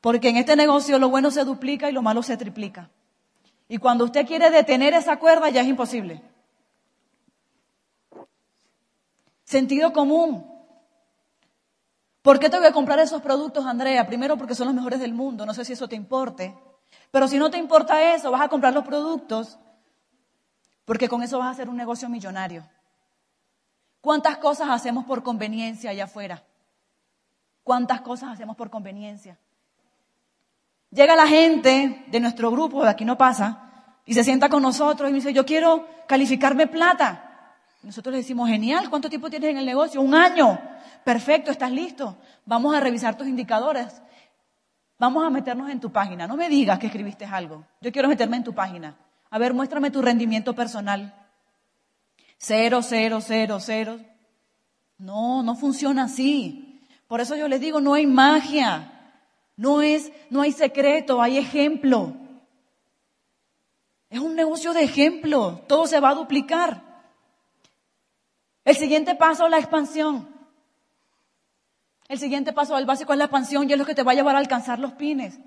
Porque en este negocio lo bueno se duplica y lo malo se triplica. Y cuando usted quiere detener esa cuerda ya es imposible. Sentido común. ¿Por qué te voy a comprar esos productos, Andrea? Primero porque son los mejores del mundo, no sé si eso te importe. Pero si no te importa eso, vas a comprar los productos porque con eso vas a hacer un negocio millonario. ¿Cuántas cosas hacemos por conveniencia allá afuera? ¿Cuántas cosas hacemos por conveniencia? Llega la gente de nuestro grupo, de aquí no pasa, y se sienta con nosotros y me dice, yo quiero calificarme plata. Nosotros le decimos, genial, ¿cuánto tiempo tienes en el negocio? Un año. Perfecto, estás listo. Vamos a revisar tus indicadores. Vamos a meternos en tu página. No me digas que escribiste algo. Yo quiero meterme en tu página. A ver, muéstrame tu rendimiento personal. Cero, cero, cero, cero. No, no funciona así. Por eso yo les digo, no hay magia. No es, no hay secreto, hay ejemplo. Es un negocio de ejemplo. Todo se va a duplicar. El siguiente paso la expansión. El siguiente paso del básico es la expansión y es lo que te va a llevar a alcanzar los pines.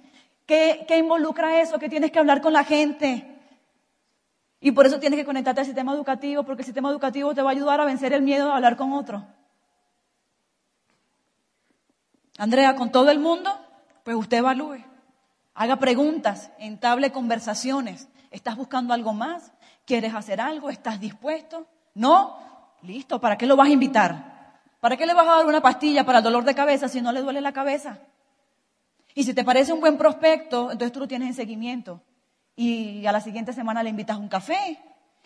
¿Qué, involucra eso? Que tienes que hablar con la gente. Y por eso tienes que conectarte al sistema educativo, porque el sistema educativo te va a ayudar a vencer el miedo a hablar con otro. Andrea, con todo el mundo, pues usted evalúe. Haga preguntas, entable conversaciones. ¿Estás buscando algo más? ¿Quieres hacer algo? ¿Estás dispuesto? ¿No? Listo, ¿para qué lo vas a invitar? ¿Para qué le vas a dar una pastilla para el dolor de cabeza si no le duele la cabeza? Y si te parece un buen prospecto, entonces tú lo tienes en seguimiento. Y a la siguiente semana le invitas un café.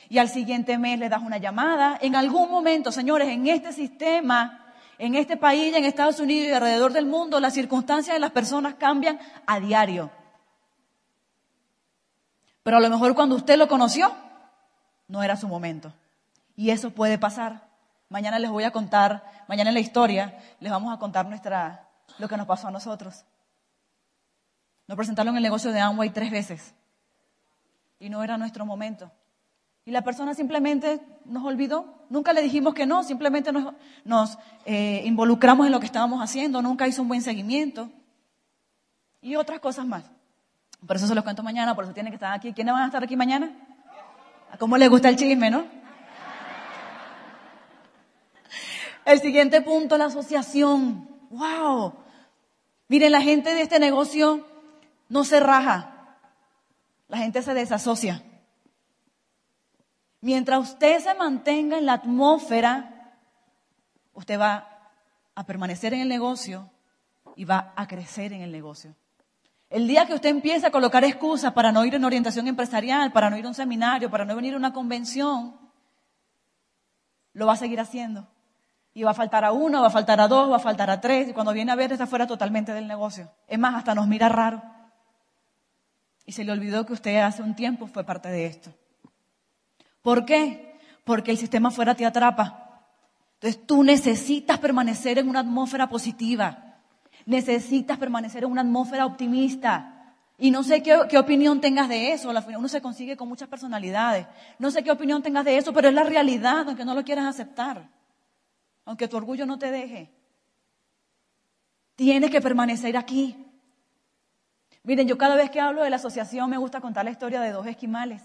y al siguiente mes le das una llamada. En algún momento, señores, en este sistema, en este país, en Estados Unidos y alrededor del mundo, las circunstancias de las personas cambian a diario. Pero a lo mejor cuando usted lo conoció, no era su momento. Y eso puede pasar. Mañana les voy a contar, mañana en la historia, les vamos a contar nuestra, lo que nos pasó a nosotros. Nos presentaron en el negocio de Amway tres veces. Y no era nuestro momento. Y la persona simplemente nos olvidó. Nunca le dijimos que no, simplemente nos, eh, involucramos en lo que estábamos haciendo, nunca hizo un buen seguimiento. Y otras cosas más. Por eso se los cuento mañana, por eso tienen que estar aquí. ¿Quiénes van a estar aquí mañana? ¿A cómo les gusta el chisme, no? El siguiente punto, la asociación. ¡Wow! Miren, la gente de este negocio no se raja. La gente se desasocia. Mientras usted se mantenga en la atmósfera, usted va a permanecer en el negocio y va a crecer en el negocio. El día que usted empiece a colocar excusas para no ir en orientación empresarial, para no ir a un seminario, para no venir a una convención, lo va a seguir haciendo. Y va a faltar a uno, va a faltar a dos, va a faltar a tres, y cuando viene a ver está fuera totalmente del negocio. Es más, hasta nos mira raro. Y se le olvidó que usted hace un tiempo fue parte de esto. ¿Por qué? Porque el sistema afuera te atrapa. Entonces tú necesitas permanecer en una atmósfera positiva. Necesitas permanecer en una atmósfera optimista. Y no sé qué, qué, opinión tengas de eso. Uno se consigue con muchas personalidades. No sé qué opinión tengas de eso, pero es la realidad, aunque no lo quieras aceptar. Aunque tu orgullo no te deje. Tienes que permanecer aquí. Miren, yo cada vez que hablo de la asociación me gusta contar la historia de dos esquimales.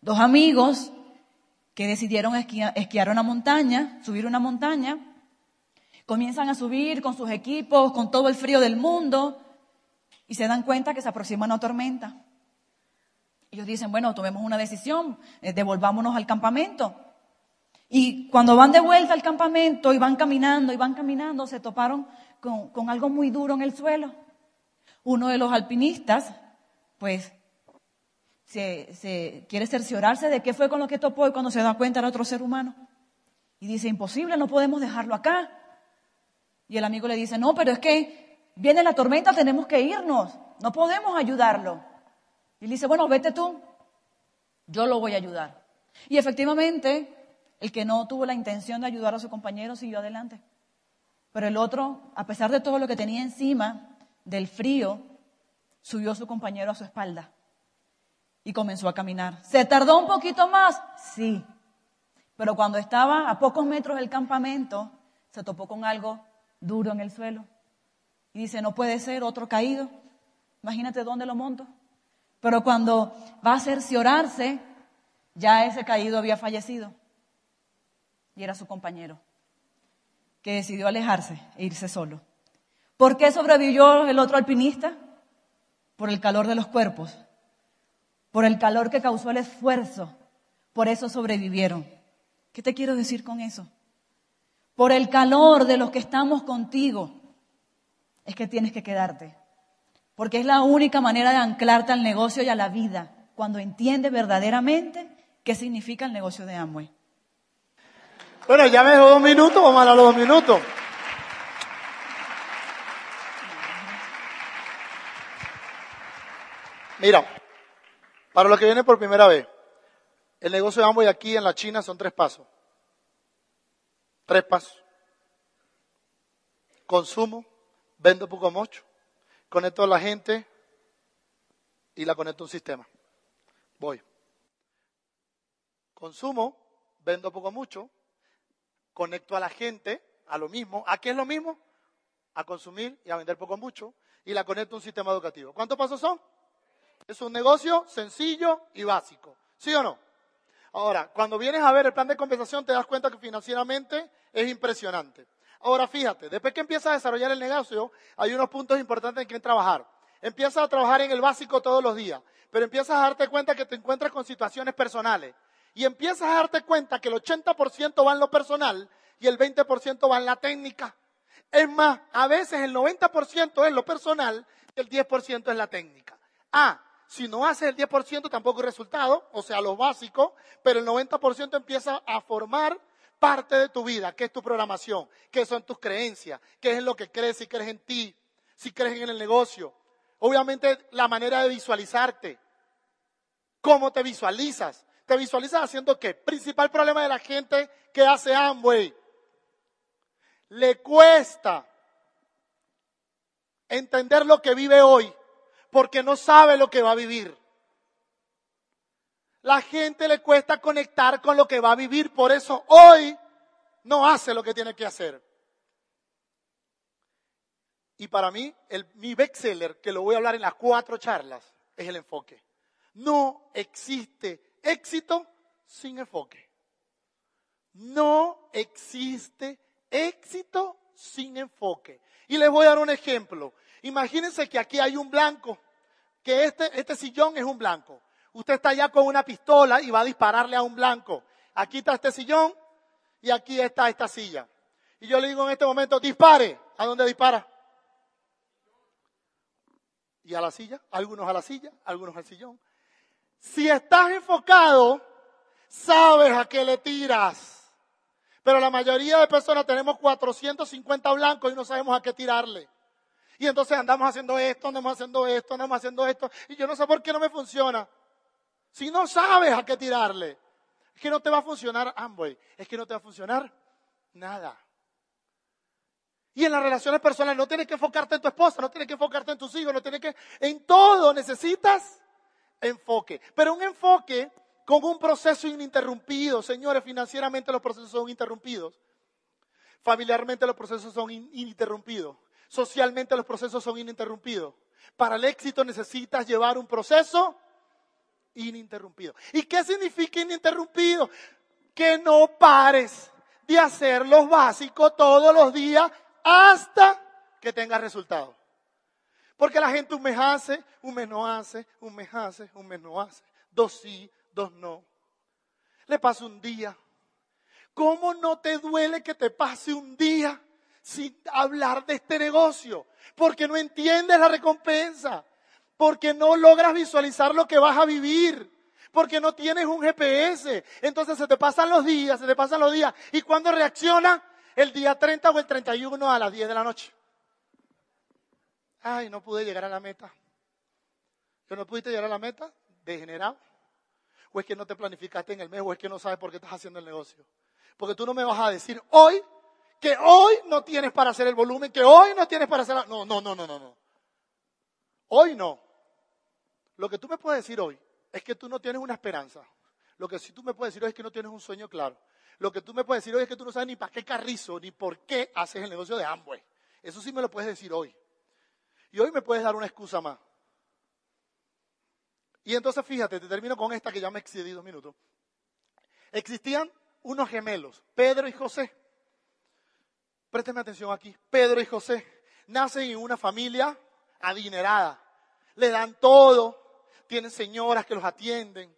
Dos amigos que decidieron esquiar, una montaña, subir una montaña, comienzan a subir con sus equipos, con todo el frío del mundo, y se dan cuenta que se aproxima una tormenta. Ellos dicen, bueno, tomemos una decisión, eh, devolvámonos al campamento. Y cuando van de vuelta al campamento y van caminando y van caminando, se toparon con, con algo muy duro en el suelo. Uno de los alpinistas, pues se, quiere cerciorarse de qué fue con lo que topó y cuando se da cuenta era otro ser humano. Y dice, imposible, no podemos dejarlo acá. Y el amigo le dice, no, pero es que viene la tormenta, tenemos que irnos, no podemos ayudarlo. Y le dice, bueno, vete tú, yo lo voy a ayudar. Y efectivamente, el que no tuvo la intención de ayudar a su compañero siguió adelante. Pero el otro, a pesar de todo lo que tenía encima, del frío, subió a su compañero a su espalda y comenzó a caminar. ¿Se tardó un poquito más? Sí. Pero cuando estaba a pocos metros del campamento, se topó con algo duro en el suelo. Y dice, no puede ser otro caído. Imagínate dónde lo monto. Pero cuando va a cerciorarse, ya ese caído había fallecido. Y era su compañero, que decidió alejarse e irse solo. ¿Por qué sobrevivió el otro alpinista? Por el calor de los cuerpos por el calor que causó el esfuerzo. Por eso sobrevivieron. ¿Qué te quiero decir con eso? Por el calor de los que estamos contigo es que tienes que quedarte. Porque es la única manera de anclarte al negocio y a la vida cuando entiendes verdaderamente qué significa el negocio de Amway. Bueno, ya me dejó dos minutos, vamos a los dos minutos. Mira, para los que vienen por primera vez, el negocio de Amway aquí en la China son tres pasos. Tres pasos. Consumo, vendo poco mucho, conecto a la gente y la conecto a un sistema. Voy. Consumo, vendo poco mucho, conecto a la gente a lo mismo. ¿A qué es lo mismo? A consumir y a vender poco mucho y la conecto a un sistema educativo. ¿Cuántos pasos son? Es un negocio sencillo y básico. ¿Sí o no? Ahora, cuando vienes a ver el plan de compensación, te das cuenta que financieramente es impresionante. Ahora, fíjate, después que empiezas a desarrollar el negocio, hay unos puntos importantes en que trabajar. Empiezas a trabajar en el básico todos los días, pero empiezas a darte cuenta que te encuentras con situaciones personales. Y empiezas a darte cuenta que el 80% va en lo personal y el 20% va en la técnica. Es más, a veces el 90% es lo personal y el 10% es la técnica. Ah, si no haces el 10% tampoco hay resultado, o sea, lo básico, pero el 90% empieza a formar parte de tu vida, que es tu programación, qué son tus creencias, qué es lo que crees, si crees en ti, si crees en el negocio. Obviamente la manera de visualizarte, cómo te visualizas. ¿Te visualizas haciendo qué? Principal problema de la gente que hace Amway. Le cuesta entender lo que vive hoy porque no sabe lo que va a vivir. La gente le cuesta conectar con lo que va a vivir, por eso hoy no hace lo que tiene que hacer. Y para mí, el, mi bestseller, que lo voy a hablar en las cuatro charlas, es el enfoque. No existe éxito sin enfoque. No existe éxito sin enfoque. Y les voy a dar un ejemplo. Imagínense que aquí hay un blanco, que este, este sillón es un blanco. Usted está allá con una pistola y va a dispararle a un blanco. Aquí está este sillón y aquí está esta silla. Y yo le digo en este momento, dispare. ¿A dónde dispara? Y a la silla, algunos a la silla, algunos al sillón. Si estás enfocado, sabes a qué le tiras. Pero la mayoría de personas tenemos 450 blancos y no sabemos a qué tirarle. Y entonces andamos haciendo esto, andamos haciendo esto, andamos haciendo esto. Y yo no sé por qué no me funciona. Si no sabes a qué tirarle, es que no te va a funcionar Amway, es que no te va a funcionar nada. Y en las relaciones personales no tienes que enfocarte en tu esposa, no tienes que enfocarte en tus hijos, no tienes que... En todo necesitas enfoque. Pero un enfoque con un proceso ininterrumpido. Señores, financieramente los procesos son interrumpidos. Familiarmente los procesos son ininterrumpidos. Socialmente los procesos son ininterrumpidos. Para el éxito necesitas llevar un proceso ininterrumpido. ¿Y qué significa ininterrumpido? Que no pares de hacer lo básico todos los días hasta que tengas resultados. Porque la gente un mes hace, un mes no hace, un mes hace, un mes no hace. Dos sí, dos no. Le pasa un día. ¿Cómo no te duele que te pase un día sin hablar de este negocio? Porque no entiendes la recompensa. Porque no logras visualizar lo que vas a vivir. Porque no tienes un GPS. Entonces se te pasan los días, se te pasan los días. ¿Y cuando reacciona? El día 30 o el 31 a las 10 de la noche. Ay, no pude llegar a la meta. ¿Que no pudiste llegar a la meta? Degenerado. ¿O es que no te planificaste en el mes? ¿O es que no sabes por qué estás haciendo el negocio? Porque tú no me vas a decir hoy que hoy no tienes para hacer el volumen, que hoy no tienes para hacer... No, no, no, no, no, no. Hoy no. Lo que tú me puedes decir hoy es que tú no tienes una esperanza. Lo que sí tú me puedes decir hoy es que no tienes un sueño claro. Lo que tú me puedes decir hoy es que tú no sabes ni para qué carrizo, ni por qué haces el negocio de Amway. Eso sí me lo puedes decir hoy. Y hoy me puedes dar una excusa más. Y entonces fíjate, te termino con esta que ya me excedí dos minutos. Existían unos gemelos, Pedro y José. Présteme atención aquí. Pedro y José nacen en una familia adinerada. Le dan todo. Tienen señoras que los atienden.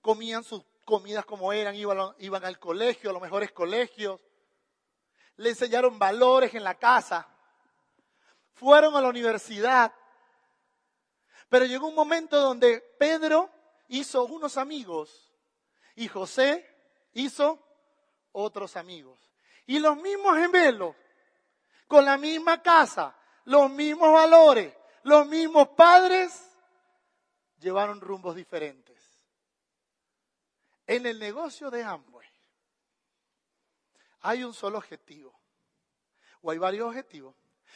Comían sus comidas como eran. Iban, iban al colegio, a los mejores colegios. Le enseñaron valores en la casa fueron a la universidad. Pero llegó un momento donde Pedro hizo unos amigos y José hizo otros amigos. Y los mismos gemelos, con la misma casa, los mismos valores, los mismos padres, llevaron rumbos diferentes. En el negocio de Amway hay un solo objetivo, o hay varios objetivos.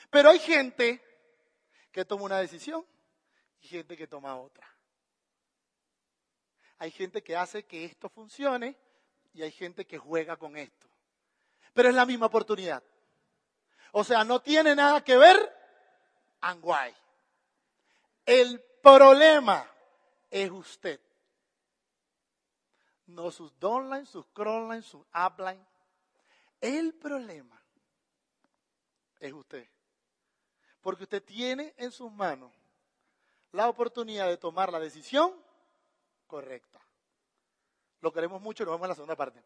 Pero hay gente que toma una decisión y gente que toma otra. Hay gente que hace que esto funcione y hay gente que juega con esto. Pero es la misma oportunidad. O sea, no tiene nada que ver Anguay. El problema es usted. No sus downline, sus crawlines, sus upline. El problema es usted. Porque usted tiene en sus manos la oportunidad de tomar la decisión correcta. Lo queremos mucho y nos vemos en la segunda parte.